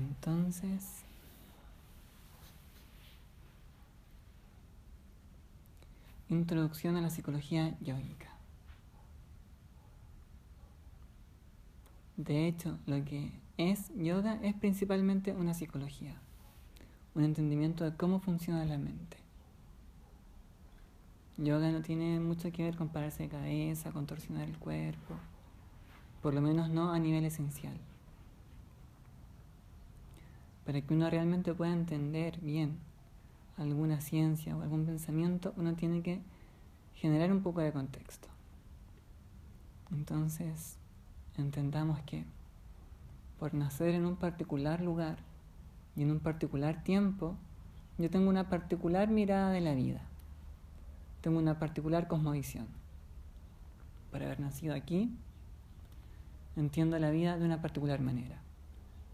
Entonces, introducción a la psicología yógica. De hecho, lo que es yoga es principalmente una psicología, un entendimiento de cómo funciona la mente. Yoga no tiene mucho que ver con pararse de cabeza, contorsionar el cuerpo, por lo menos no a nivel esencial. Para que uno realmente pueda entender bien alguna ciencia o algún pensamiento, uno tiene que generar un poco de contexto. Entonces, entendamos que por nacer en un particular lugar y en un particular tiempo, yo tengo una particular mirada de la vida, tengo una particular cosmovisión. Por haber nacido aquí, entiendo la vida de una particular manera.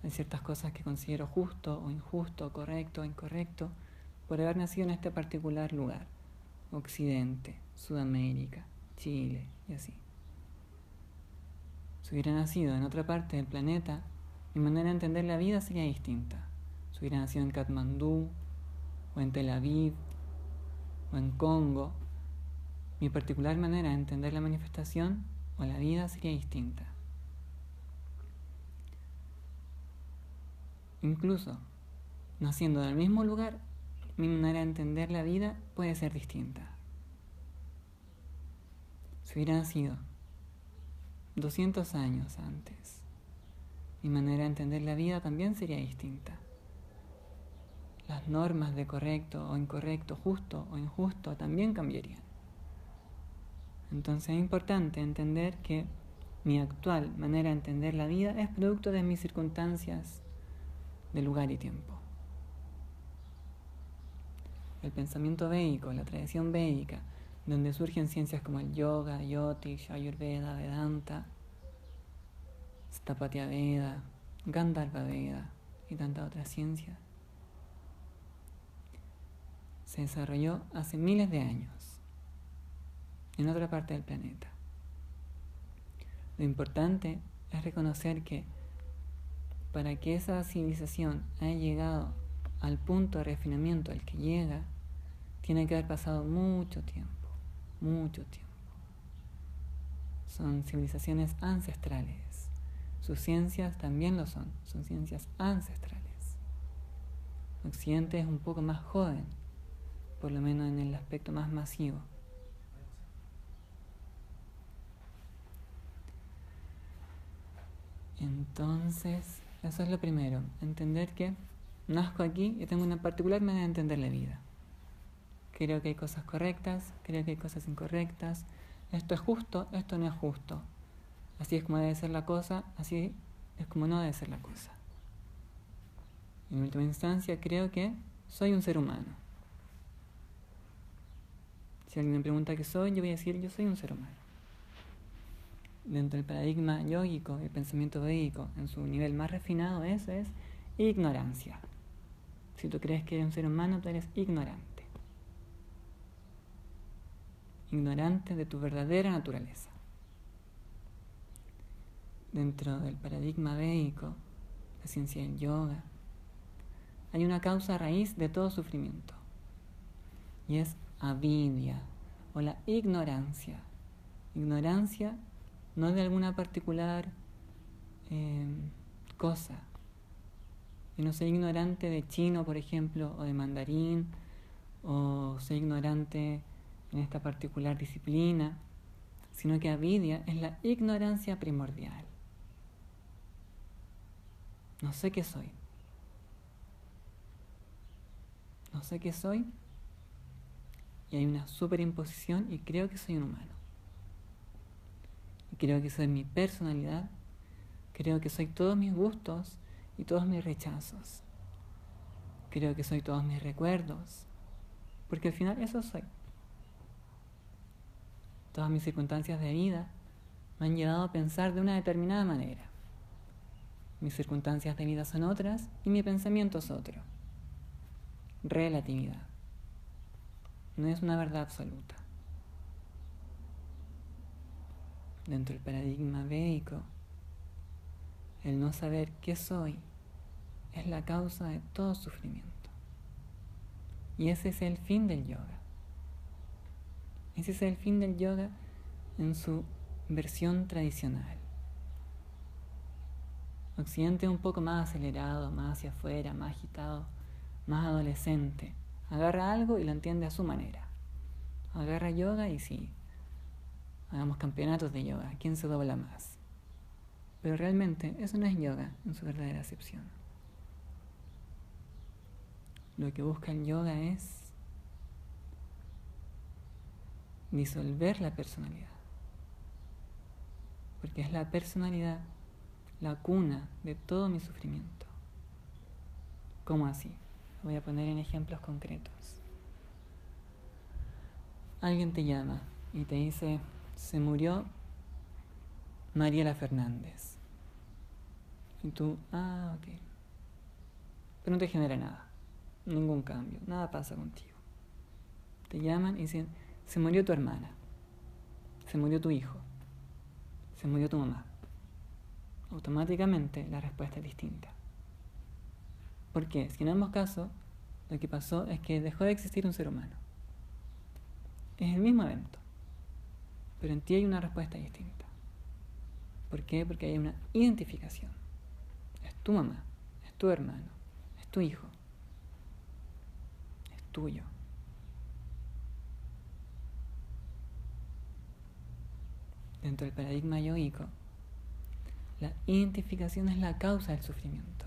Hay ciertas cosas que considero justo o injusto, correcto o incorrecto, por haber nacido en este particular lugar, Occidente, Sudamérica, Chile y así. Si hubiera nacido en otra parte del planeta, mi manera de entender la vida sería distinta. Si hubiera nacido en Katmandú, o en Tel Aviv, o en Congo, mi particular manera de entender la manifestación o la vida sería distinta. Incluso, naciendo en el mismo lugar, mi manera de entender la vida puede ser distinta. Si hubiera nacido 200 años antes, mi manera de entender la vida también sería distinta. Las normas de correcto o incorrecto, justo o injusto también cambiarían. Entonces es importante entender que mi actual manera de entender la vida es producto de mis circunstancias de lugar y tiempo el pensamiento védico, la tradición védica, donde surgen ciencias como el yoga, yotish, ayurveda, vedanta, stapatya veda, gandharva veda y tantas otras ciencias, se desarrolló hace miles de años en otra parte del planeta. Lo importante es reconocer que para que esa civilización haya llegado al punto de refinamiento al que llega, tiene que haber pasado mucho tiempo, mucho tiempo. Son civilizaciones ancestrales. Sus ciencias también lo son, son ciencias ancestrales. Occidente es un poco más joven, por lo menos en el aspecto más masivo. Entonces, eso es lo primero, entender que nazco aquí y tengo una particular manera de entender la vida. Creo que hay cosas correctas, creo que hay cosas incorrectas. Esto es justo, esto no es justo. Así es como debe ser la cosa, así es como no debe ser la cosa. En última instancia, creo que soy un ser humano. Si alguien me pregunta qué soy, yo voy a decir, yo soy un ser humano. Dentro del paradigma yógico, el pensamiento védico, en su nivel más refinado, eso es ignorancia. Si tú crees que eres un ser humano, tú eres ignorante ignorante de tu verdadera naturaleza. Dentro del paradigma védico, la ciencia del yoga, hay una causa raíz de todo sufrimiento y es avidia o la ignorancia. Ignorancia no de alguna particular em, cosa. Yo no soy ignorante de chino, por ejemplo, o de mandarín, o soy ignorante en esta particular disciplina, sino que avidia es la ignorancia primordial. No sé qué soy. No sé qué soy. Y hay una superimposición y creo que soy un humano. Creo que soy mi personalidad. Creo que soy todos mis gustos y todos mis rechazos. Creo que soy todos mis recuerdos. Porque al final eso soy. Todas mis circunstancias de vida me han llevado a pensar de una determinada manera. Mis circunstancias de vida son otras y mi pensamiento es otro. Relatividad. No es una verdad absoluta. Dentro del paradigma védico, el no saber qué soy es la causa de todo sufrimiento. Y ese es el fin del yoga. Ese es el fin del yoga en su versión tradicional. Occidente un poco más acelerado, más hacia afuera, más agitado, más adolescente. Agarra algo y lo entiende a su manera. Agarra yoga y sí, hagamos campeonatos de yoga, ¿quién se dobla más? Pero realmente eso no es yoga en su verdadera acepción. Lo que busca el yoga es disolver la personalidad. Porque es la personalidad la cuna de todo mi sufrimiento. ¿Cómo así? Lo voy a poner en ejemplos concretos. Alguien te llama y te dice, se murió Mariela Fernández. Y tú, ah, ok. Pero no te genera nada, ningún cambio, nada pasa contigo. Te llaman y dicen, se murió tu hermana, se murió tu hijo, se murió tu mamá. Automáticamente la respuesta es distinta. Porque si en ambos casos lo que pasó es que dejó de existir un ser humano. Es el mismo evento, pero en ti hay una respuesta distinta. ¿Por qué? Porque hay una identificación. Es tu mamá, es tu hermano, es tu hijo, es tuyo. dentro del paradigma yoico, la identificación es la causa del sufrimiento.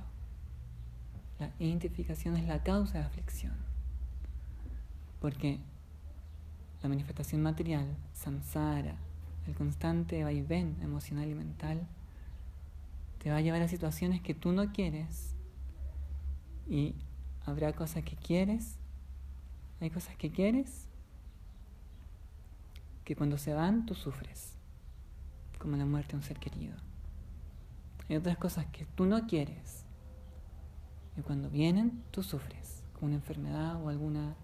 La identificación es la causa de aflicción. Porque la manifestación material, samsara, el constante vaivén emocional y mental, te va a llevar a situaciones que tú no quieres y habrá cosas que quieres, hay cosas que quieres que cuando se van tú sufres como la muerte de un ser querido. Hay otras cosas que tú no quieres. Y cuando vienen, tú sufres, con una enfermedad o alguna,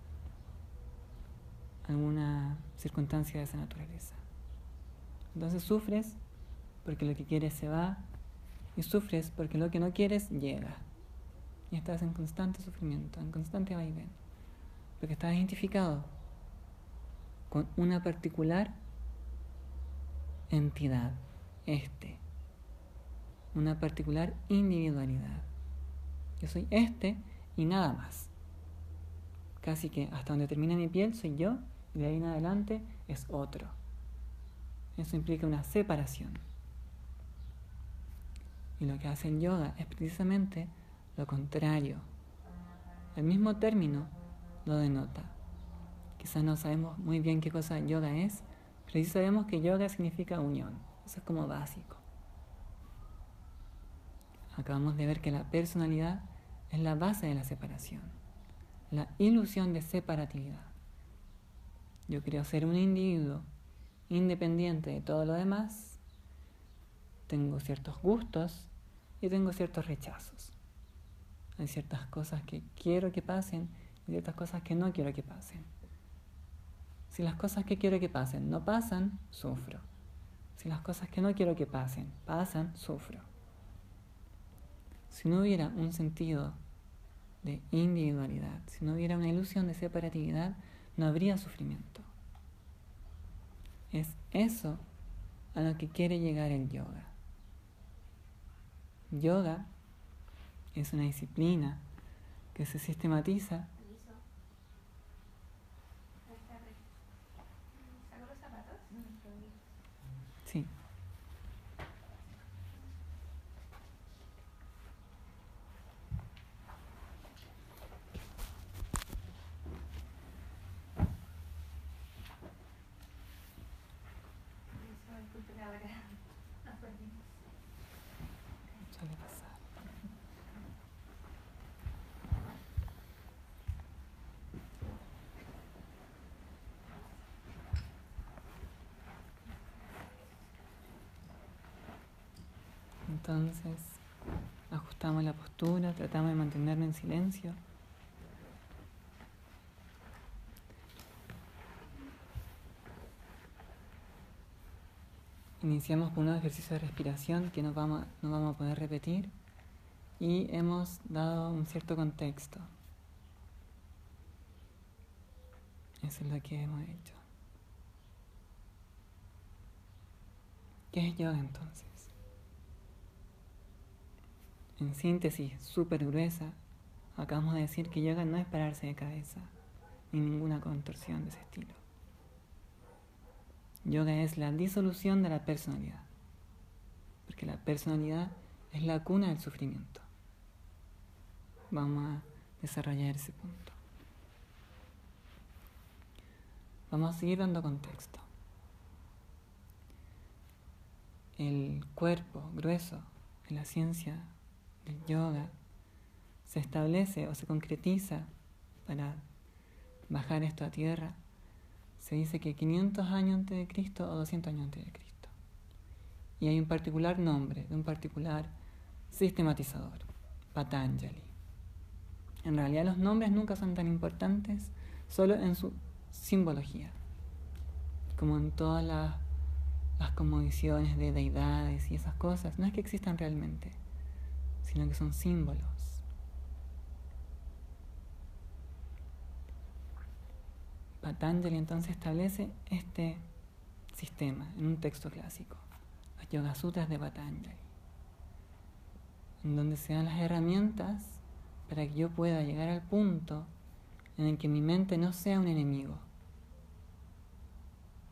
alguna circunstancia de esa naturaleza. Entonces sufres porque lo que quieres se va y sufres porque lo que no quieres llega. Y estás en constante sufrimiento, en constante vaivén. Porque estás identificado con una particular entidad, este, una particular individualidad. Yo soy este y nada más. Casi que hasta donde termina mi piel soy yo y de ahí en adelante es otro. Eso implica una separación. Y lo que hace el yoga es precisamente lo contrario. El mismo término lo denota. Quizás no sabemos muy bien qué cosa yoga es, pero sí sabemos que yoga significa unión. Eso es como básico. Acabamos de ver que la personalidad es la base de la separación, la ilusión de separatividad. Yo creo ser un individuo independiente de todo lo demás, tengo ciertos gustos y tengo ciertos rechazos. Hay ciertas cosas que quiero que pasen y ciertas cosas que no quiero que pasen. Si las cosas que quiero que pasen no pasan, sufro. Si las cosas que no quiero que pasen pasan, sufro. Si no hubiera un sentido de individualidad, si no hubiera una ilusión de separatividad, no habría sufrimiento. Es eso a lo que quiere llegar el yoga. Yoga es una disciplina que se sistematiza Entonces, ajustamos la postura, tratamos de mantenernos en silencio. Iniciamos con un ejercicio de respiración que no vamos, no vamos a poder repetir y hemos dado un cierto contexto. Eso es lo que hemos hecho. ¿Qué es yoga entonces? En síntesis, súper gruesa, acabamos de decir que yoga no es pararse de cabeza, ni ninguna contorsión de ese estilo. Yoga es la disolución de la personalidad, porque la personalidad es la cuna del sufrimiento. Vamos a desarrollar ese punto. Vamos a seguir dando contexto. El cuerpo grueso en la ciencia del yoga se establece o se concretiza para bajar esto a tierra, se dice que 500 años antes de Cristo o 200 años antes de Cristo. Y hay un particular nombre de un particular sistematizador, Patanjali. En realidad los nombres nunca son tan importantes, solo en su simbología, como en todas las, las de deidades y esas cosas. No es que existan realmente, sino que son símbolos. Patanjali entonces establece este sistema en un texto clásico, los Yoga Sutras de Patanjali, en donde se dan las herramientas para que yo pueda llegar al punto en el que mi mente no sea un enemigo.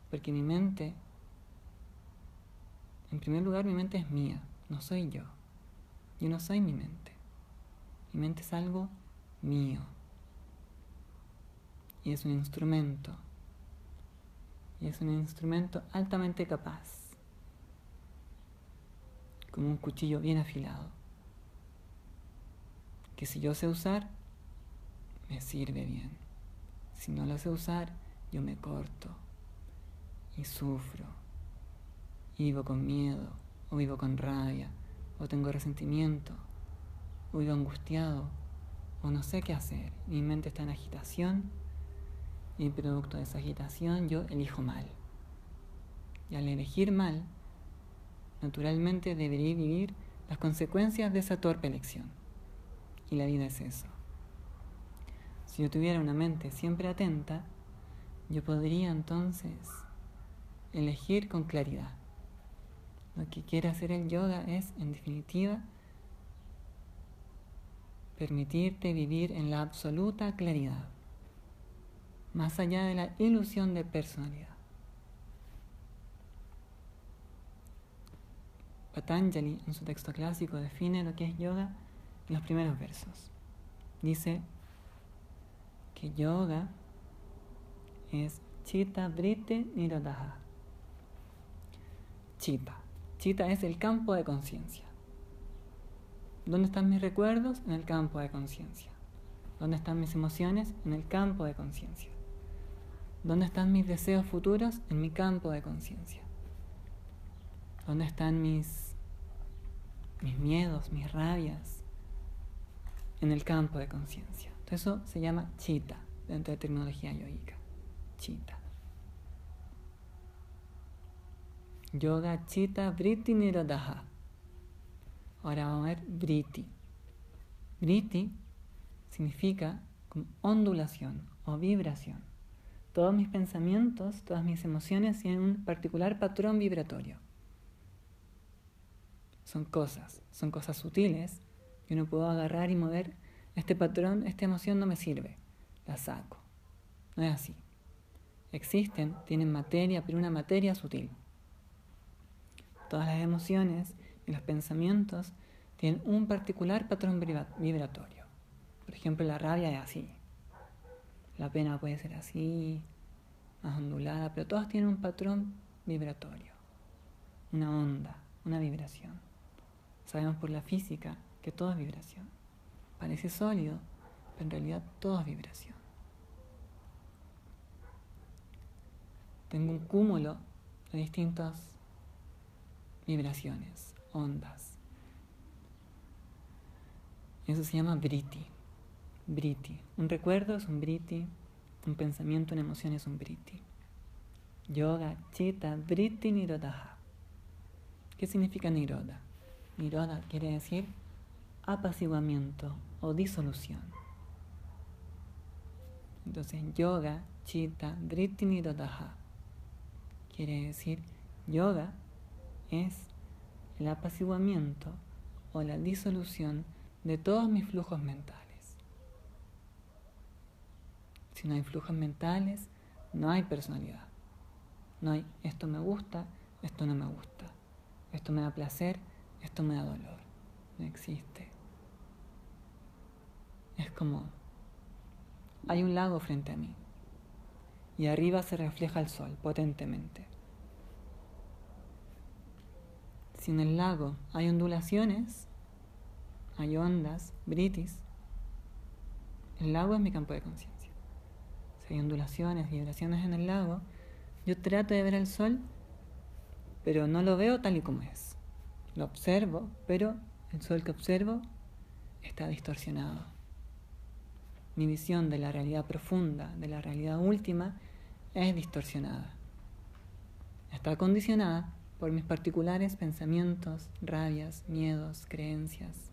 Porque mi mente, en primer lugar, mi mente es mía, no soy yo. Yo no soy mi mente. Mi mente es algo mío. Y es un instrumento. Y es un instrumento altamente capaz. Como un cuchillo bien afilado que si yo sé usar, me sirve bien. Si no lo sé usar, yo me corto y sufro. Y vivo con miedo, o vivo con rabia, o tengo resentimiento, o vivo angustiado, o no sé qué hacer. Mi mente está en agitación y producto de esa agitación yo elijo mal. Y al elegir mal, naturalmente debería vivir las consecuencias de esa torpe elección. Y la vida es eso. Si yo tuviera una mente siempre atenta, yo podría entonces elegir con claridad. Lo que quiere hacer el yoga es, en definitiva, permitirte vivir en la absoluta claridad, más allá de la ilusión de personalidad. Patanjali, en su texto clásico, define lo que es yoga los primeros versos. Dice que yoga es Chita Brite Nirodha. Chita. Chita es el campo de conciencia. ¿Dónde están mis recuerdos? En el campo de conciencia. ¿Dónde están mis emociones? En el campo de conciencia. ¿Dónde están mis deseos futuros? En mi campo de conciencia. ¿Dónde están mis, mis miedos, mis rabias, en el campo de conciencia. Eso se llama chita dentro de tecnología yoica. Chita. Yoga chita vritti nirodha. Ahora vamos a ver vritti. Vritti significa ondulación o vibración. Todos mis pensamientos, todas mis emociones tienen un particular patrón vibratorio. Son cosas, son cosas sutiles yo no puedo agarrar y mover este patrón, esta emoción no me sirve, la saco. No es así. Existen, tienen materia, pero una materia sutil. Todas las emociones y los pensamientos tienen un particular patrón vibratorio. Por ejemplo, la rabia es así. La pena puede ser así, más ondulada, pero todas tienen un patrón vibratorio, una onda, una vibración. Sabemos por la física que todo es vibración. Parece sólido, pero en realidad todo es vibración. Tengo un cúmulo de distintas vibraciones, ondas. Eso se llama briti. Briti. Un recuerdo es un briti, un pensamiento, una emoción es un briti. Yoga, Chitta, Briti, Nirodha. ¿Qué significa Niroda? Niroda quiere decir apaciguamiento o disolución. Entonces, yoga, chitta, vritti, nirodha. Quiere decir, yoga es el apaciguamiento o la disolución de todos mis flujos mentales. Si no hay flujos mentales, no hay personalidad. No hay esto me gusta, esto no me gusta. Esto me da placer, esto me da dolor. No existe. Es como, hay un lago frente a mí y arriba se refleja el sol potentemente. Si en el lago hay ondulaciones, hay ondas, britis, el lago es mi campo de conciencia. Si hay ondulaciones, vibraciones en el lago, yo trato de ver el sol, pero no lo veo tal y como es. Lo observo, pero el sol que observo está distorsionado. Mi visión de la realidad profunda, de la realidad última, es distorsionada. Está condicionada por mis particulares pensamientos, rabias, miedos, creencias,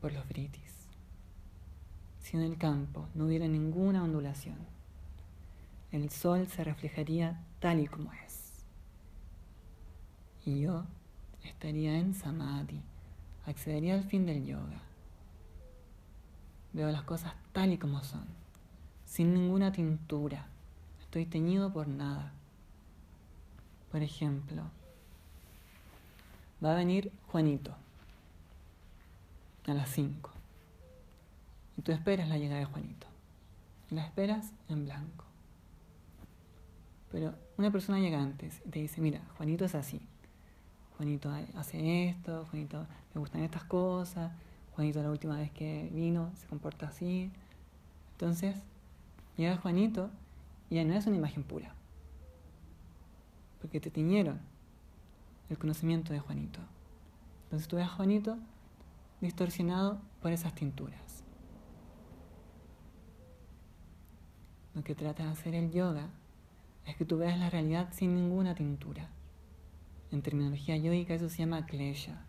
por los britis. Si en el campo no hubiera ninguna ondulación, el sol se reflejaría tal y como es. Y yo estaría en samadhi, accedería al fin del yoga. Veo las cosas tal y como son, sin ninguna tintura. Estoy teñido por nada. Por ejemplo, va a venir Juanito a las 5. Y tú esperas la llegada de Juanito. La esperas en blanco. Pero una persona llega antes y te dice, mira, Juanito es así. Juanito hace esto, Juanito me gustan estas cosas, Juanito la última vez que vino se comporta así. Entonces, llega Juanito y ya no es una imagen pura. Porque te tiñeron el conocimiento de Juanito. Entonces tú ves a Juanito distorsionado por esas tinturas. Lo que trata de hacer el yoga es que tú veas la realidad sin ninguna tintura. En terminología yogica eso se llama klesha.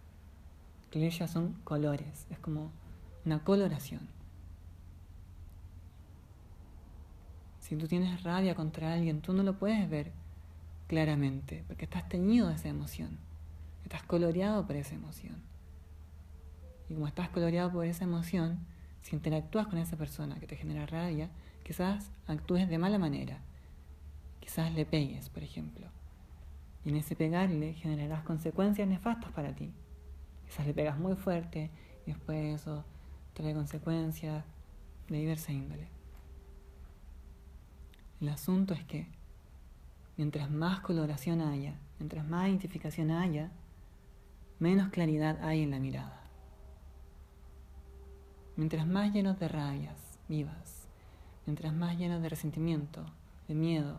Klesha son colores, es como una coloración. Si tú tienes rabia contra alguien, tú no lo puedes ver claramente, porque estás teñido de esa emoción, estás coloreado por esa emoción. Y como estás coloreado por esa emoción, si interactúas con esa persona que te genera rabia, quizás actúes de mala manera, quizás le pegues, por ejemplo. Y en ese pegarle generarás consecuencias nefastas para ti. Quizás le pegas muy fuerte y después eso trae consecuencias de diversa índole. El asunto es que mientras más coloración haya, mientras más identificación haya, menos claridad hay en la mirada. Mientras más llenos de rabias vivas, mientras más llenos de resentimiento, de miedo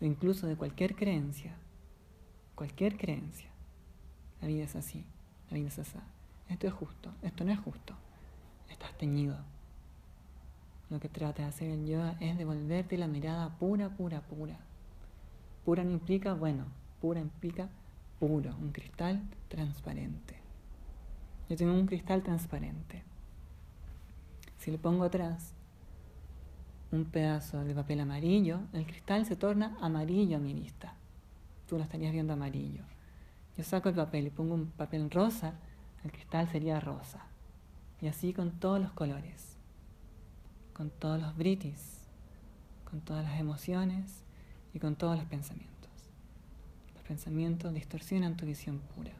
o incluso de cualquier creencia, cualquier creencia, la vida es así, la vida es así. Esto es justo, esto no es justo, estás teñido. Lo que trata de hacer el yoga es devolverte la mirada pura, pura, pura. Pura no implica, bueno, pura implica puro, un cristal transparente. Yo tengo un cristal transparente. Si le pongo atrás un pedazo de papel amarillo, el cristal se torna amarillo a mi vista. Tú lo estarías viendo amarillo. Yo saco el papel y pongo un papel rosa, el cristal sería rosa. Y así con todos los colores con todos los britis, con todas las emociones y con todos los pensamientos. Los pensamientos distorsionan tu visión pura.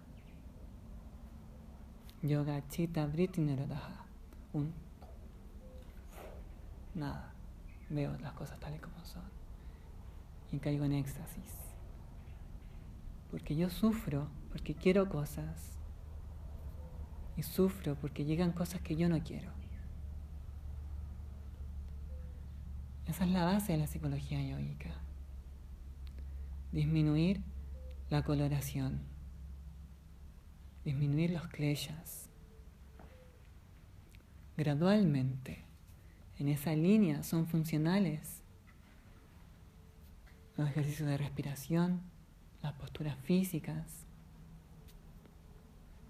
Yoga Chitta Briti Nerodaha. Un nada. Veo las cosas tales como son. Y caigo en éxtasis. Porque yo sufro porque quiero cosas. Y sufro porque llegan cosas que yo no quiero. Esa es la base de la psicología yoica. Disminuir la coloración, disminuir los kleshas. Gradualmente, en esa línea son funcionales los ejercicios de respiración, las posturas físicas,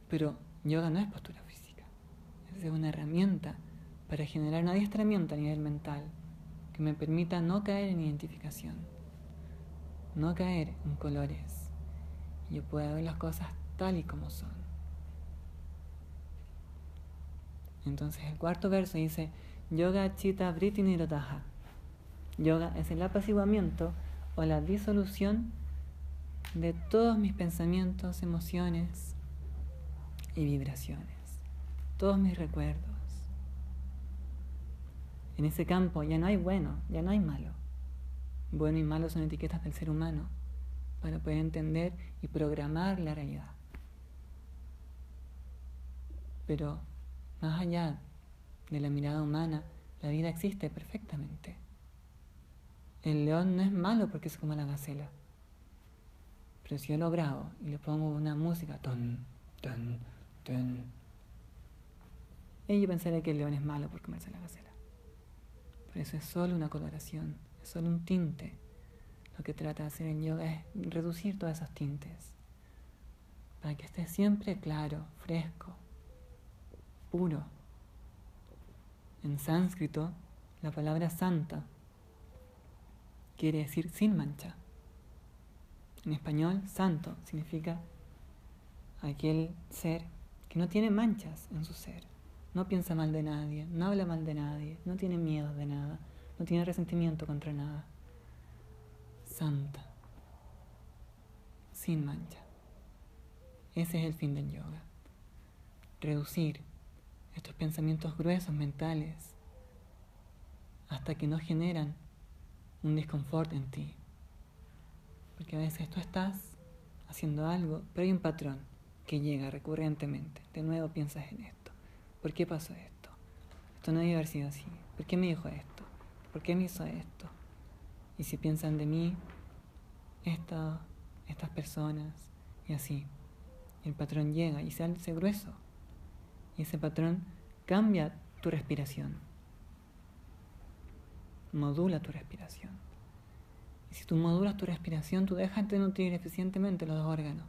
pero yoga no es postura física, es una herramienta para generar un adiestramiento a nivel mental que me permita no caer en identificación, no caer en colores. Yo pueda ver las cosas tal y como son. Entonces el cuarto verso dice, Yoga Chitta Vritti Nirodha. Yoga es el apaciguamiento o la disolución de todos mis pensamientos, emociones y vibraciones, todos mis recuerdos. En ese campo ya no hay bueno, ya no hay malo. Bueno y malo son etiquetas del ser humano para poder entender y programar la realidad. Pero más allá de la mirada humana, la vida existe perfectamente. El león no es malo porque es como la gacela. Pero si yo lo grabo y le pongo una música, ton, ton, ton, y yo pensaría que el león es malo por comerse la gacela. Pero eso es solo una coloración, es solo un tinte. Lo que trata de hacer el yoga es reducir todas esas tintes para que esté siempre claro, fresco, puro. En sánscrito, la palabra santa quiere decir sin mancha. En español, santo significa aquel ser que no tiene manchas en su ser, no piensa mal de nadie, no habla mal de nadie, no tiene miedo de nada, no tiene resentimiento contra nada. Santa, sin mancha. Ese es el fin del yoga. Reducir estos pensamientos gruesos mentales hasta que no generan un desconfort en ti. Porque a veces tú estás haciendo algo, pero hay un patrón que llega recurrentemente. De nuevo piensas en esto. ¿Por qué pasó esto? Esto no debe haber sido así. ¿Por qué me dijo esto? ¿Por qué me hizo esto? Y si piensan de mí, estas personas, y así. el patrón llega y se hace grueso. Y ese patrón cambia tu respiración modula tu respiración. Y si tú modulas tu respiración, tú dejas de nutrir eficientemente los órganos.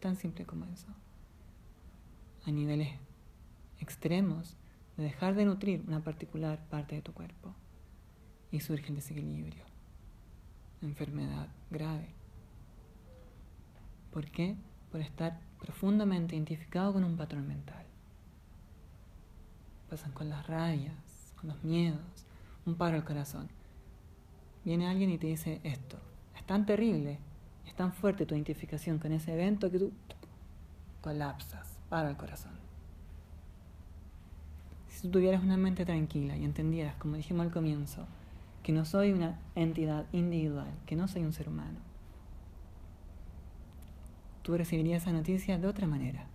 Tan simple como eso. A niveles extremos de dejar de nutrir una particular parte de tu cuerpo. Y surge el desequilibrio. Enfermedad grave. ¿Por qué? Por estar profundamente identificado con un patrón mental. Pasan con las rabias, con los miedos, un paro al corazón. Viene alguien y te dice esto. Es tan terrible, es tan fuerte tu identificación con ese evento que tú colapsas, para el corazón. Si tú tuvieras una mente tranquila y entendieras, como dijimos al comienzo, que no soy una entidad individual, que no soy un ser humano, tú recibirías esa noticia de otra manera.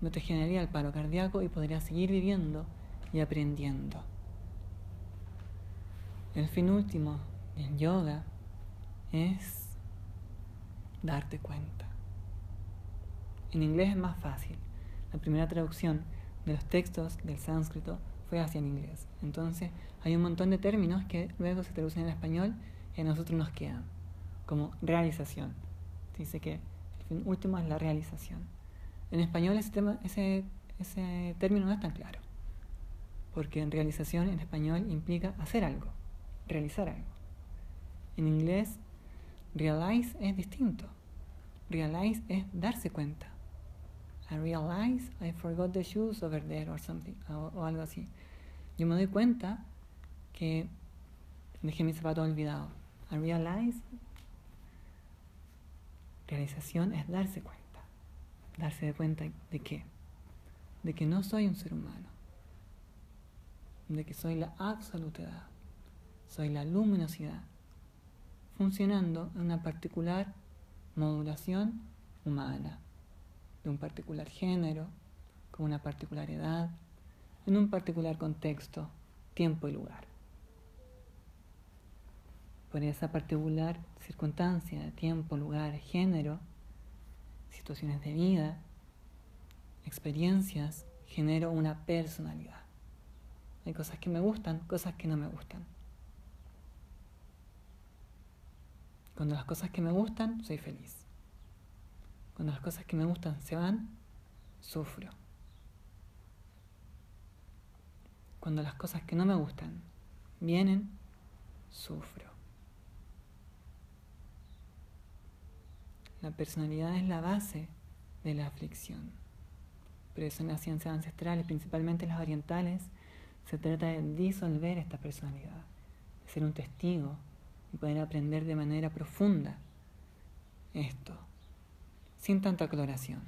No te generaría el paro cardíaco y podrías seguir viviendo y aprendiendo. El fin último del yoga es darte cuenta. En inglés es más fácil. La primera traducción de los textos del sánscrito fue hacia el inglés. Entonces hay un montón de términos que luego se traducen en español y a nosotros nos quedan, como realización. Dice que el fin último es la realización. En español ese, tema, ese, ese término no es tan claro porque en realización en español implica hacer algo, realizar algo. En inglés, realize es distinto. Realize es darse cuenta. I realize I forgot the shoes over there or something, o, algo así. Yo me doy cuenta que dejé mi zapato olvidado. I realize, realización es darse cuenta. Darse de cuenta de qué? De que no soy un ser humano de que soy la absolutidad, soy la luminosidad, funcionando en una particular modulación humana, de un particular género, con una particular edad, en un particular contexto, tiempo y lugar. Por esa particular circunstancia tiempo, lugar, género, situaciones de vida, experiencias, genero una personalidad. Hay cosas que me gustan, cosas que no me gustan. Cuando las cosas que me gustan, soy feliz. Cuando las cosas que me gustan se van, sufro. Cuando las cosas que no me gustan vienen, sufro. La personalidad es la base de la aflicción. Pero eso en las ciencias ancestrales, principalmente las orientales, se trata de disolver esta personalidad, de ser un testigo y poder aprender de manera profunda esto, sin tanta coloración,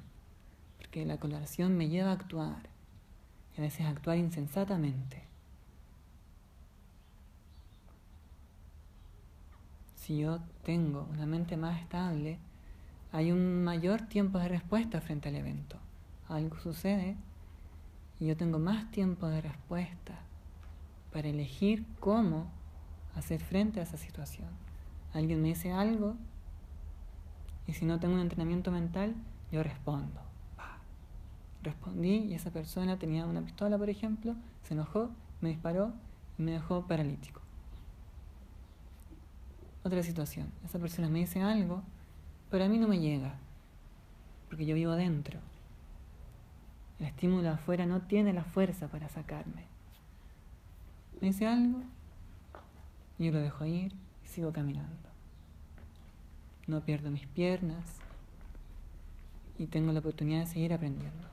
porque la coloración me lleva a actuar, y a veces a actuar insensatamente. Si yo tengo una mente más estable, hay un mayor tiempo de respuesta frente al evento. Algo sucede y yo tengo más tiempo de respuesta para elegir cómo hacer frente a esa situación. Alguien me dice algo y si no tengo un entrenamiento mental, yo respondo. Respondí y esa persona tenía una pistola, por ejemplo, se enojó, me disparó y me dejó paralítico. Otra situación, esa persona me dice algo, pero a mí no me llega, porque yo vivo dentro. El estímulo afuera no tiene la fuerza para sacarme. Me dice algo, yo lo dejo ir y sigo caminando. No pierdo mis piernas y tengo la oportunidad de seguir aprendiendo.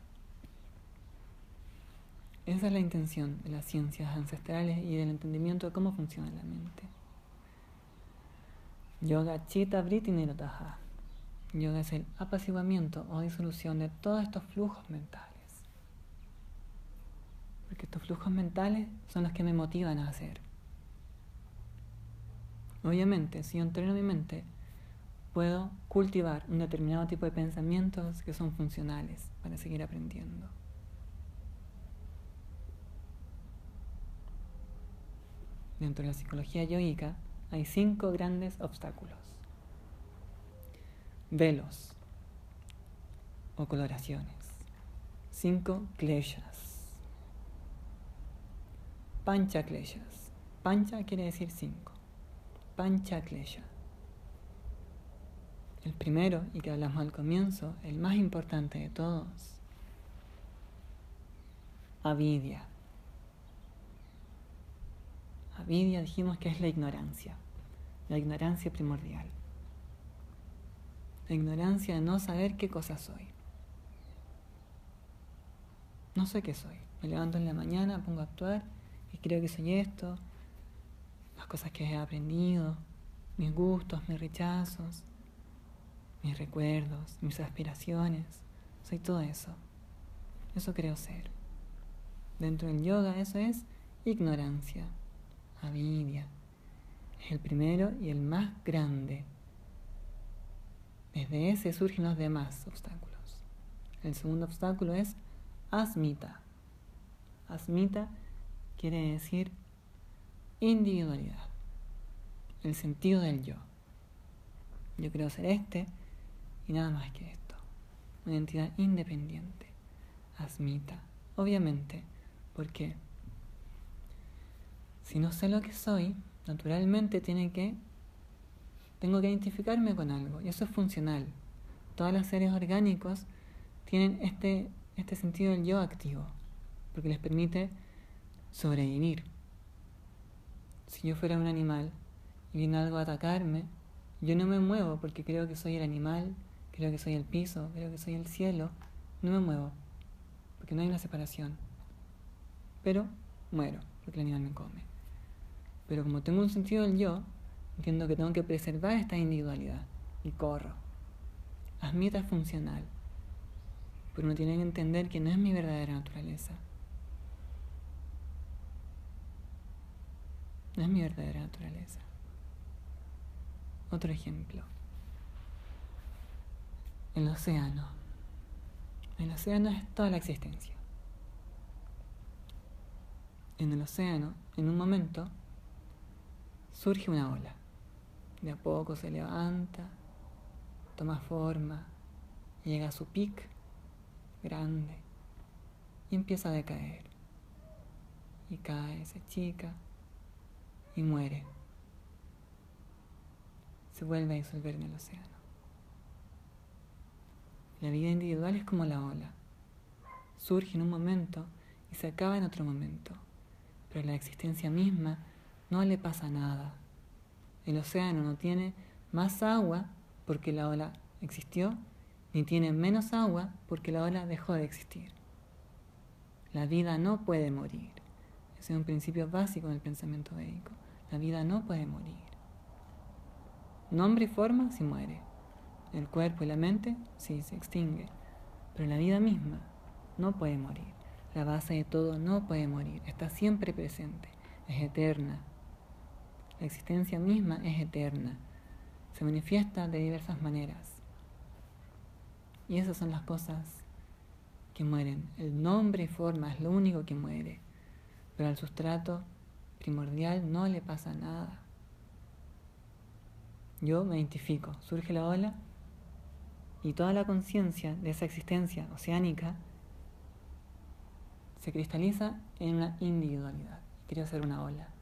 Esa es la intención de las ciencias ancestrales y del entendimiento de cómo funciona la mente. Yoga Vritti Nirodha. Yoga es el apaciguamiento o disolución de todos estos flujos mentales. Porque estos flujos mentales son los que me motivan a hacer. Obviamente, si yo entreno mi mente, puedo cultivar un determinado tipo de pensamientos que son funcionales para seguir aprendiendo. Dentro de la psicología yoica hay cinco grandes obstáculos. Velos o coloraciones. Cinco kleshas. Pancha kleshas. Pancha quiere decir cinco. Pancha klesha. El primero, y que hablamos al comienzo, el más importante de todos, avidia. Avidia dijimos que es la ignorancia, la ignorancia primordial. La ignorancia de no saber qué cosa soy. No sé qué soy. Me levanto en la mañana, pongo a actuar y creo que soy esto, las cosas que he aprendido, mis gustos, mis rechazos, mis recuerdos, mis aspiraciones. Soy todo eso. Eso creo ser. Dentro del yoga eso es ignorancia, avidia. Es el primero y el más grande. Desde ese surgen los demás obstáculos. El segundo obstáculo es asmita. Asmita quiere decir individualidad, el sentido del yo. Yo creo ser este y nada más que esto. Una entidad independiente, asmita. Obviamente, porque si no sé lo que soy, naturalmente tiene que tengo que identificarme con algo y eso es funcional. Todos los seres orgánicos tienen este, este sentido del yo activo, porque les permite sobrevivir. Si yo fuera un animal y viene algo a atacarme, yo no me muevo porque creo que soy el animal, creo que soy el piso, creo que soy el cielo, no me muevo, porque no hay una separación. Pero muero, porque el animal me come. Pero como tengo un sentido del yo, entiendo que tengo que preservar esta individualidad y corro. Asmita es funcional, pero uno tiene que entender que no es mi verdadera naturaleza. No es mi verdadera naturaleza. Otro ejemplo. El océano. El océano es toda la existencia. En el océano, en un momento, surge una ola. De a poco se levanta, toma forma, llega a su pic grande y empieza a decaer. Y cae, se chica y muere. Se vuelve a disolver en el océano. La vida individual es como la ola. Surge en un momento y se acaba en otro momento. Pero la existencia misma no le pasa nada. El océano no tiene más agua porque la ola existió, ni tiene menos agua porque la ola dejó de existir. La vida no puede morir. Ese es un principio básico del pensamiento védico. La vida no puede morir. Nombre y forma si muere. El cuerpo y la mente sí se extingue. Pero la vida misma no puede morir. La base de todo no puede morir. Está siempre presente. Es eterna. La existencia misma es eterna. Se manifiesta de diversas maneras. Y esas son las cosas que mueren. El nombre y forma es lo único que muere. Pero al sustrato primordial no le pasa nada. Yo me identifico, surge la ola y toda la conciencia de esa existencia oceánica se cristaliza en una individualidad. Quiero ser una ola.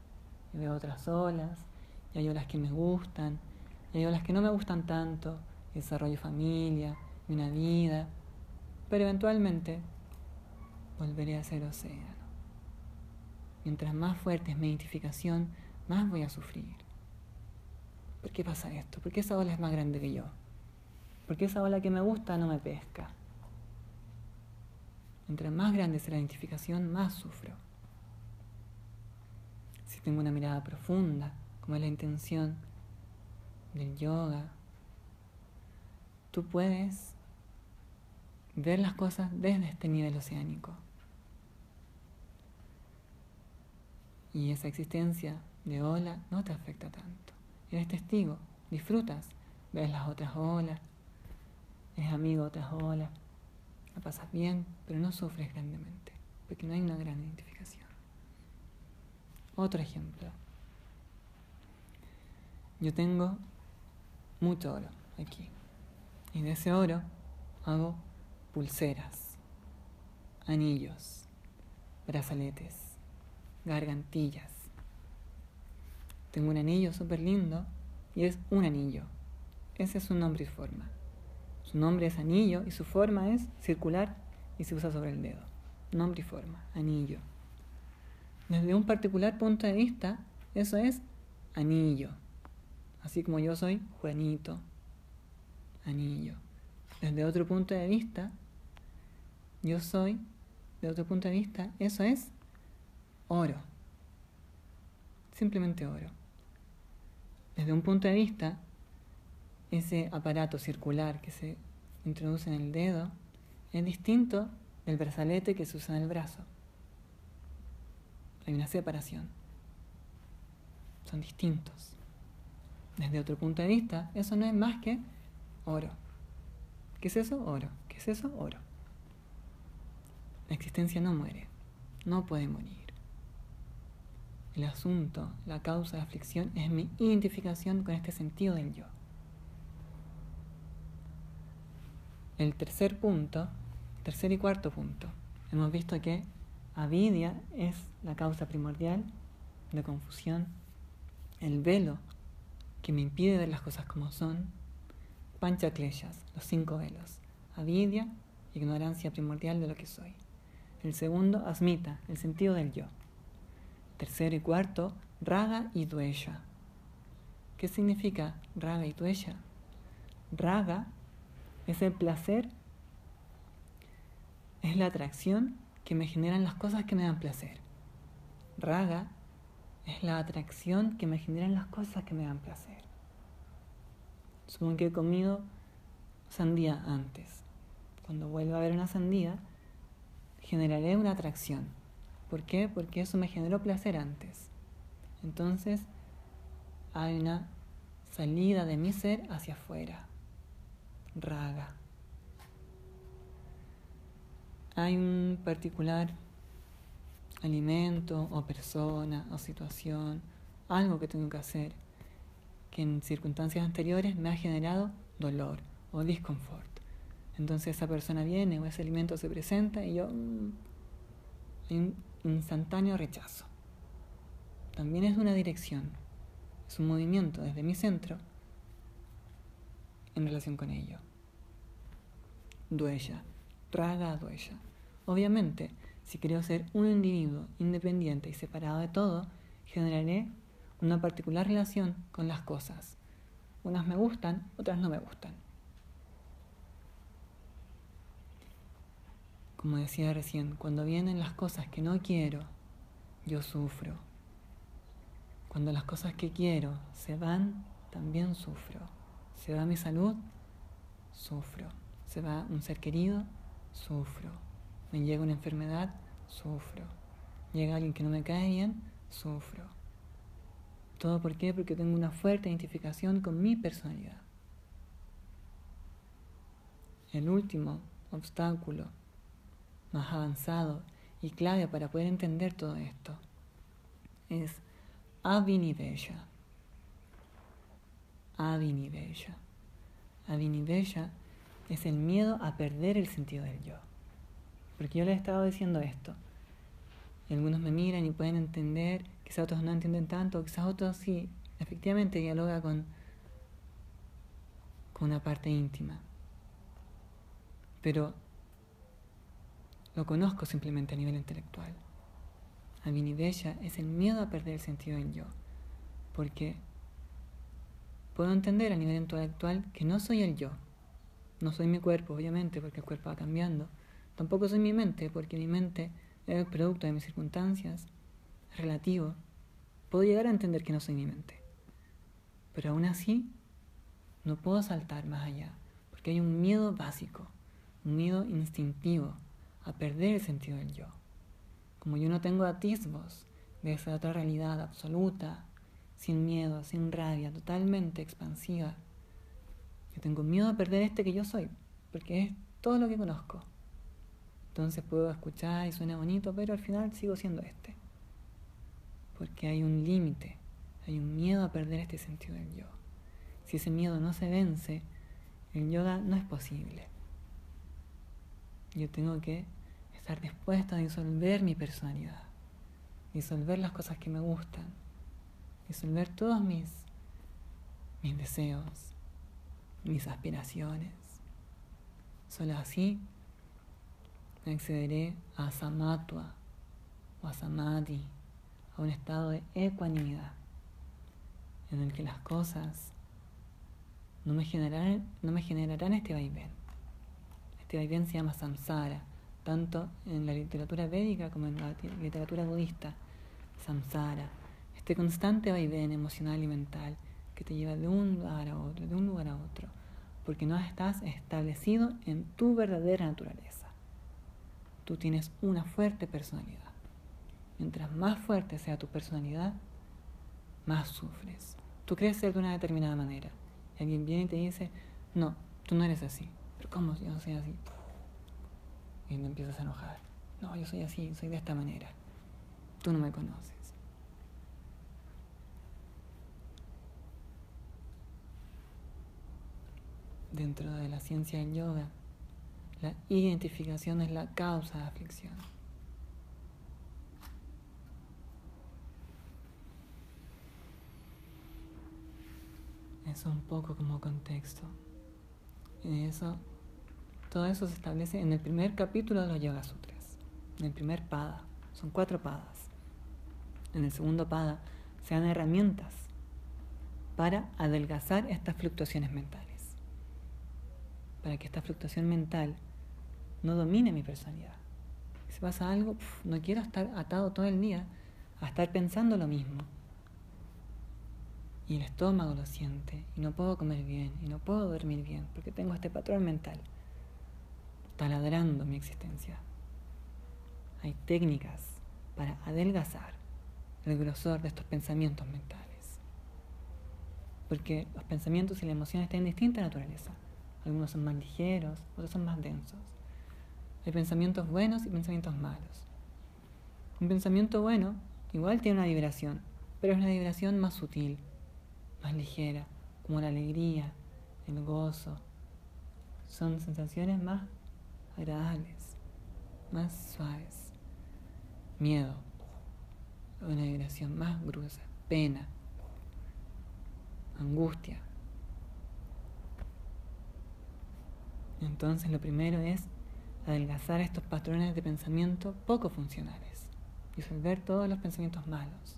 Y veo otras olas, y hay olas que me gustan, y hay olas que no me gustan tanto, desarrollo familia, y una vida, pero eventualmente volveré a ser océano. Mientras más fuerte es mi identificación, más voy a sufrir. ¿Por qué pasa esto? ¿Por qué esa ola es más grande que yo? ¿Por qué esa ola que me gusta no me pesca? Mientras más grande es la identificación, más sufro. Tengo una mirada profunda, como es la intención del yoga, tú puedes ver las cosas desde este nivel oceánico. Y esa existencia de ola no te afecta tanto. Eres testigo, disfrutas, ves las otras olas, eres amigo de otras olas, la pasas bien, pero no sufres grandemente, porque no hay una gran identificación. Otro ejemplo. Yo tengo mucho oro aquí. Y de ese oro hago pulseras, anillos, brazaletes gargantillas. Tengo un anillo súper lindo y es un anillo. Ese es su nombre y forma. Su nombre es anillo y su forma es circular y se usa sobre el dedo. Nombre y forma, anillo. Desde un particular punto de vista, eso es anillo. Así como yo soy Juanito, anillo. Desde otro punto de vista, yo soy, de otro punto de vista, eso es oro. Simplemente oro. Desde un punto de vista, ese aparato circular que se introduce en el dedo es distinto del brazalete que se usa en el brazo. Hay una separación. Son distintos. Desde otro punto de vista, eso no es más que oro. ¿Qué es eso? Oro. ¿Qué es eso? Oro. La existencia no muere, no puede morir. El asunto, la causa de aflicción es mi identificación con este sentido del yo. El tercer punto, tercer y cuarto punto, hemos visto que avidia es la causa primordial de confusión, el velo que me impide ver las cosas como son, panchakleshas, los cinco velos, avidia, ignorancia primordial de lo que soy. El segundo, asmita, el sentido del yo. Tercero y cuarto, raga y duella. ¿Qué significa raga y duella? Raga es el placer, es la atracción que me generan las cosas que me dan placer. Raga es la atracción que me generan las cosas que me dan placer. Supongo que he comido sandía antes. Cuando vuelva a ver una sandía, generaré una atracción. ¿Por qué? Porque eso me generó placer antes. Entonces hay una salida de mi ser hacia afuera. Raga. Hay un particular alimento o persona o situación, algo que tengo que hacer, que en circunstancias anteriores me ha generado dolor o disconfort. Entonces esa persona viene o ese alimento se presenta y yo... Mm, instantáneo rechazo. También es una dirección, es un movimiento desde mi centro en relación con ello. duella, traga duella. Obviamente, si quiero ser un individuo independiente y separado de todo, generaré una particular relación con las cosas. Unas me gustan, otras no me gustan. Como decía recién, cuando vienen las cosas que no quiero, yo sufro. Cuando las cosas que quiero se van, también sufro. Se va mi salud, sufro. Se va un ser querido, sufro. Me llega una enfermedad, sufro. Llega alguien que no me cae bien, sufro. ¿Todo por qué? Porque tengo una fuerte identificación con mi personalidad. El último obstáculo más avanzado y clave para poder entender todo esto es Aviniveya. Aviniveya. Aviniveya es el miedo a perder el sentido del yo. Porque yo les he estado diciendo esto. Y algunos me miran y pueden entender, quizás otros no entienden tanto, quizás otros sí, efectivamente dialoga con, con una parte íntima. Pero lo conozco simplemente a nivel intelectual. Bella es el miedo a perder el sentido del yo. Porque puedo entender a nivel intelectual que no soy el yo. No soy mi cuerpo, obviamente, porque el cuerpo va cambiando. Tampoco soy mi mente, porque mi mente es el producto de mis circunstancias, relativo. Puedo llegar a entender que no soy mi mente. Pero aún así, no puedo saltar más allá, porque hay un miedo básico, un miedo instintivo a perder el sentido del yo. Como yo no tengo atisbos de esa otra realidad absoluta, sin miedo, sin rabia, totalmente expansiva, yo tengo miedo a perder este que yo soy, porque es todo lo que conozco. Entonces puedo escuchar y suena bonito, pero al final sigo siendo este. Porque hay un límite, hay un miedo a perder este sentido del yo. Si ese miedo no se vence, el yoga no es posible. Yo tengo que estar dispuesta a disolver mi personalidad, disolver las cosas que me gustan, disolver todos mis, mis deseos, mis aspiraciones. Solo así accederé a Samatua o a Samadhi, a un estado de ecuanimidad en el que las cosas no me generarán, no me generarán este vaivén. Este vaivén se llama samsara tanto en la literatura védica como en la literatura budista, samsara, este constante vaivén emocional y mental que te lleva de un lugar a otro, de un lugar a otro, porque no estás establecido en tu verdadera naturaleza. Tú tienes una fuerte personalidad. Mientras más fuerte sea tu personalidad, más sufres. Tú crees ser de una determinada manera. Y alguien viene y te dice, no, tú no eres así. Pero ¿cómo yo no soy así? y no empiezas a enojar. No, yo soy así, soy de esta manera. Tú no me conoces. Dentro de la ciencia del yoga, la identificación es la causa de aflicción. Eso un poco como contexto. Y eso todo eso se establece en el primer capítulo de los Yoga Sutras, en el primer pada. Son cuatro padas. En el segundo pada se dan herramientas para adelgazar estas fluctuaciones mentales. Para que esta fluctuación mental no domine mi personalidad. Si pasa algo, no quiero estar atado todo el día a estar pensando lo mismo. Y el estómago lo siente, y no puedo comer bien, y no puedo dormir bien, porque tengo este patrón mental taladrando mi existencia. Hay técnicas para adelgazar el grosor de estos pensamientos mentales. Porque los pensamientos y las emociones tienen distinta naturaleza. Algunos son más ligeros, otros son más densos. Hay pensamientos buenos y pensamientos malos. Un pensamiento bueno igual tiene una vibración, pero es una vibración más sutil, más ligera, como la alegría, el gozo. Son sensaciones más agradables, más suaves. Miedo, una vibración más gruesa, pena, angustia. Entonces lo primero es adelgazar estos patrones de pensamiento poco funcionales, disolver todos los pensamientos malos,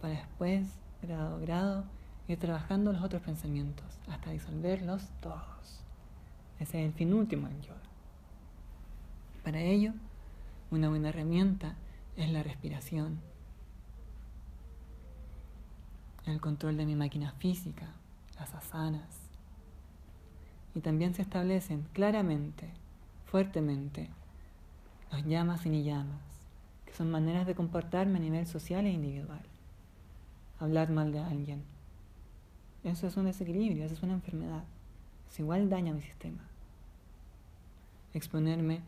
para después, grado a grado, ir trabajando los otros pensamientos hasta disolverlos todos. Ese es el fin último del yoga. Para ello, una buena herramienta es la respiración, el control de mi máquina física, las asanas. Y también se establecen claramente, fuertemente, los llamas y ni llamas, que son maneras de comportarme a nivel social e individual. Hablar mal de alguien. Eso es un desequilibrio, eso es una enfermedad. Es igual daña mi sistema. Exponerme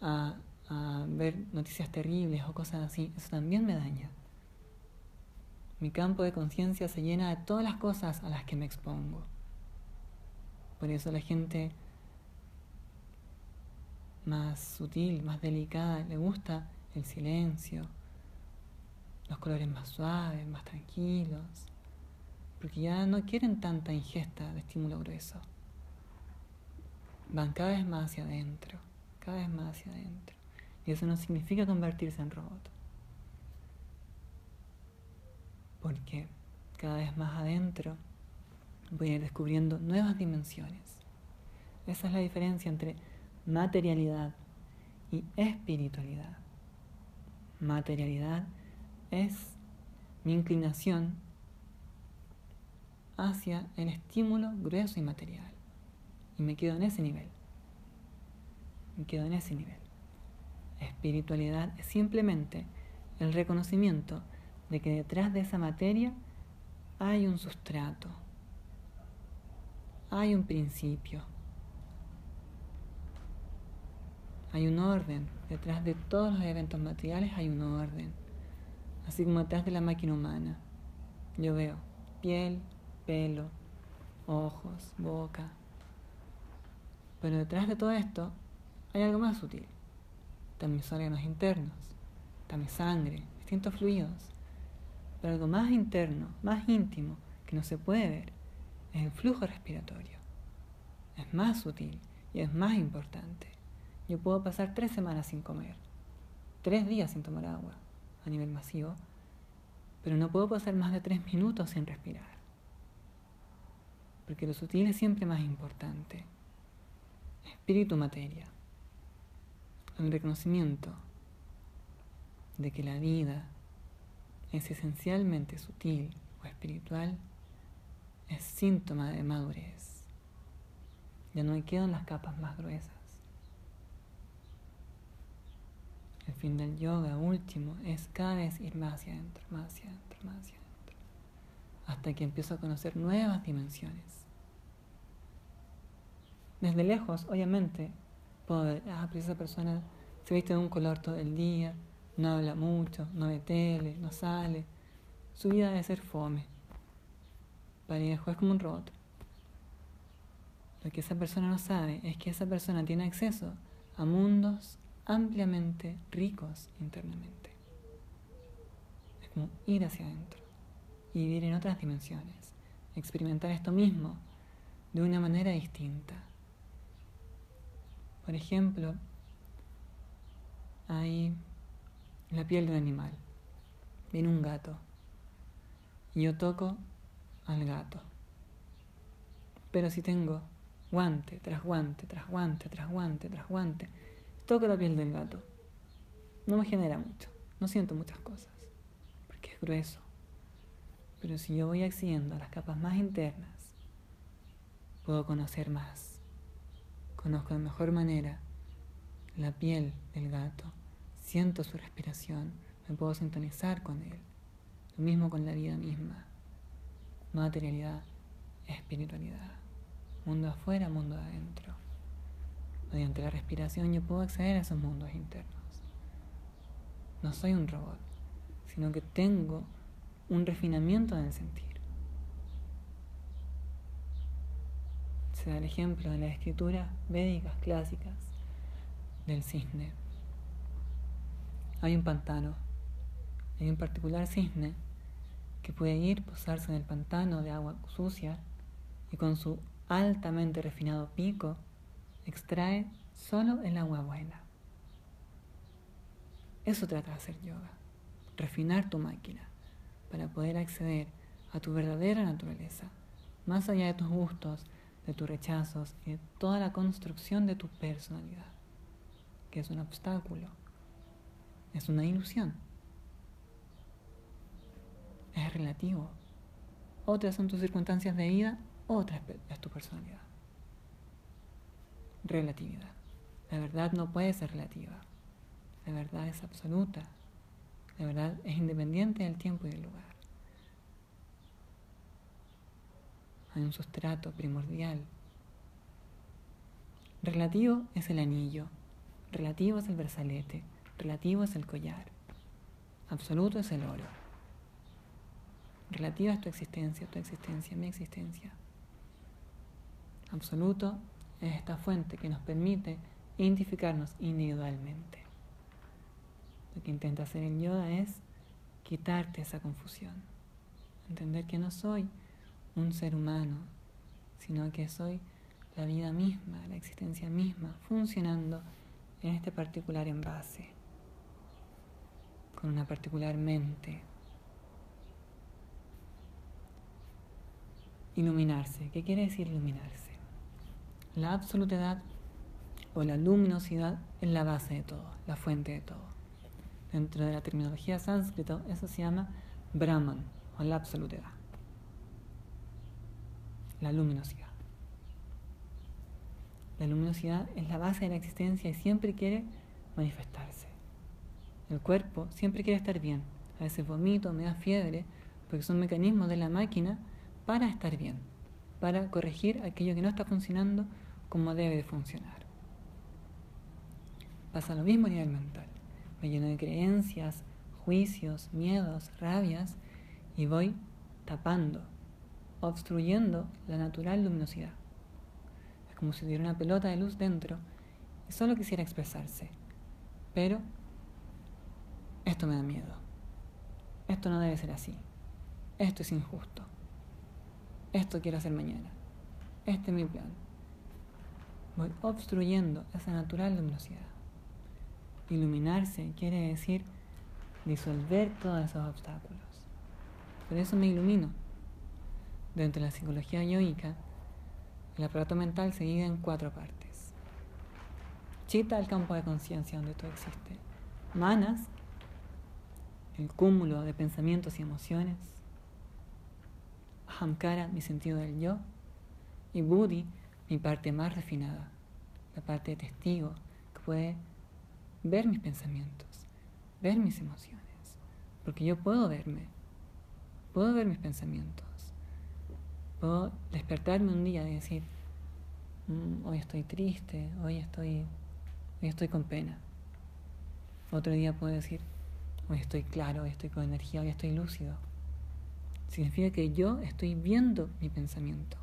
a, a ver noticias terribles o cosas así, eso también me daña. Mi campo de conciencia se llena de todas las cosas a las que me expongo. Por eso la gente más sutil, más delicada, le gusta el silencio, los colores más suaves, más tranquilos, porque ya no quieren tanta ingesta de estímulo grueso. Van cada vez más hacia adentro, cada vez más hacia adentro. Y eso no significa convertirse en robot. porque cada vez más adentro voy a ir descubriendo nuevas dimensiones. Esa es la diferencia entre materialidad y espiritualidad. Materialidad es mi inclinación hacia el estímulo grueso y material. Y me quedo en ese nivel. Me quedo en ese nivel. Espiritualidad es simplemente el reconocimiento de que detrás de esa materia hay un sustrato, hay un principio, hay un orden. Detrás de todos los eventos materiales hay un orden. Así como detrás de la máquina humana. Yo veo piel, pelo, ojos, boca. Pero detrás de todo esto hay algo más sutil. Están mis órganos internos, está mi sangre, distintos fluidos algo más interno, más íntimo, que no se puede ver, el flujo respiratorio. Es más sutil y es más importante. Yo puedo pasar tres semanas sin comer, tres días sin tomar agua a nivel masivo, pero no puedo pasar más de tres minutos sin respirar. Porque lo sutil es siempre más importante. Espíritu materia. El reconocimiento de que la vida es esencialmente sutil o espiritual, es síntoma de madurez. Ya no quedan las capas más gruesas. El fin del yoga último es cada vez ir más hacia adentro, más hacia adentro, más hacia adentro, hasta que empiezo a conocer nuevas dimensiones. Desde lejos, obviamente, puedo ver, ah, pero esa persona se viste de un color todo el día, no habla mucho, no ve tele, no sale. Su vida debe ser fome. Parejo, es como un robot. Lo que esa persona no sabe es que esa persona tiene acceso a mundos ampliamente ricos internamente. Es como ir hacia adentro y vivir en otras dimensiones, experimentar esto mismo de una manera distinta. Por ejemplo, hay la piel de un animal. Viene un gato. Y yo toco al gato. Pero si tengo guante tras guante, tras guante, tras guante, tras guante, toco la piel del gato. No me genera mucho. No siento muchas cosas. Porque es grueso. Pero si yo voy accediendo a las capas más internas, puedo conocer más. Conozco de mejor manera la piel del gato siento su respiración, me puedo sintonizar con él. Lo mismo con la vida misma. Materialidad, espiritualidad. Mundo afuera, mundo adentro. Mediante la respiración yo puedo acceder a esos mundos internos. No soy un robot, sino que tengo un refinamiento del sentir. Se da el ejemplo de las escrituras védicas clásicas del cisne hay un pantano. Hay un particular cisne que puede ir, posarse en el pantano de agua sucia y con su altamente refinado pico extrae solo el agua buena. Eso trata de hacer yoga, refinar tu máquina para poder acceder a tu verdadera naturaleza, más allá de tus gustos, de tus rechazos y de toda la construcción de tu personalidad, que es un obstáculo, es una ilusión, es relativo. Otras son tus circunstancias de vida, otras es tu personalidad. Relatividad. La verdad no puede ser relativa. La verdad es absoluta. La verdad es independiente del tiempo y del lugar. Hay un sustrato primordial. Relativo es el anillo, relativo es el brazalete, relativo es el collar, absoluto es el oro. Relativa es tu existencia, tu existencia, mi existencia. Absoluto es esta fuente que nos permite identificarnos individualmente. Lo que intenta hacer el yoga es quitarte esa confusión, entender que no soy un ser humano, sino que soy la vida misma, la existencia misma, funcionando en este particular envase, con una particular mente. Iluminarse. ¿Qué quiere decir iluminarse? La absolutidad o la luminosidad es la base de todo, la fuente de todo. Dentro de la terminología sánscrita, eso se llama Brahman o la absolutidad. La luminosidad. La luminosidad es la base de la existencia y siempre quiere manifestarse. El cuerpo siempre quiere estar bien. A veces vomito, me da fiebre, porque son mecanismos de la máquina para estar bien, para corregir aquello que no está funcionando como debe de funcionar. Pasa lo mismo a nivel mental. Me lleno de creencias, juicios, miedos, rabias y voy tapando, obstruyendo la natural luminosidad. Es como si tuviera una pelota de luz dentro y solo quisiera expresarse. Pero esto me da miedo. Esto no debe ser así. Esto es injusto. Esto quiero hacer mañana. Este es mi plan. Voy obstruyendo esa natural luminosidad. Iluminarse quiere decir disolver todos esos obstáculos. Por eso me ilumino. Dentro de la psicología yoica, el aparato mental se divide en cuatro partes. Chita, el campo de conciencia donde todo existe. Manas, el cúmulo de pensamientos y emociones. Ahamkara, mi sentido del yo. Y Buddhi, mi parte más refinada, la parte de testigo que puede ver mis pensamientos, ver mis emociones, porque yo puedo verme, puedo ver mis pensamientos, puedo despertarme un día y decir, mm, hoy estoy triste, hoy estoy, hoy estoy con pena. Otro día puedo decir, hoy estoy claro, hoy estoy con energía, hoy estoy lúcido. Significa que yo estoy viendo mi pensamiento.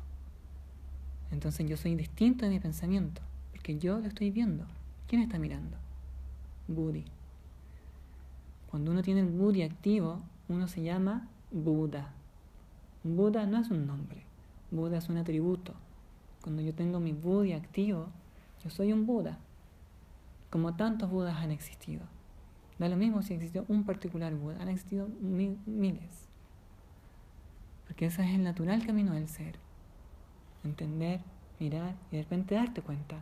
Entonces yo soy distinto de mi pensamiento, porque yo lo estoy viendo. ¿Quién está mirando? Buddhi. Cuando uno tiene el Buddhi activo, uno se llama Buda. Buda no es un nombre, Buda es un atributo. Cuando yo tengo mi Buddhi activo, yo soy un Buda. Como tantos Budas han existido. Da lo mismo si existió un particular Buda, han existido miles. Porque ese es el natural camino del ser. Entender, mirar y de repente darte cuenta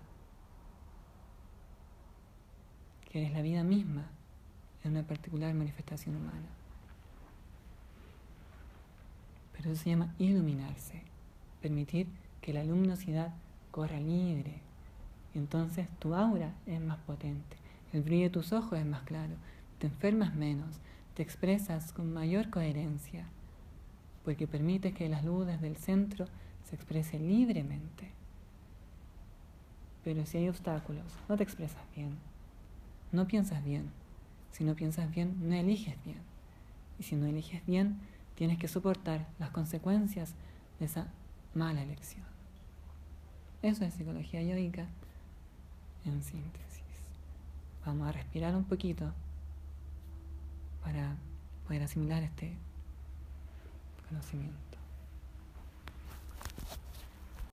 que eres la vida misma en una particular manifestación humana. Pero eso se llama iluminarse, permitir que la luminosidad corra libre. Y entonces tu aura es más potente, el brillo de tus ojos es más claro, te enfermas menos, te expresas con mayor coherencia, porque permite que las luces del centro se expresen libremente. Pero si hay obstáculos, no te expresas bien no piensas bien. Si no piensas bien, no eliges bien. Y si no eliges bien, tienes que soportar las consecuencias de esa mala elección. Eso es psicología yoica en síntesis. Vamos a respirar un poquito para poder asimilar este conocimiento.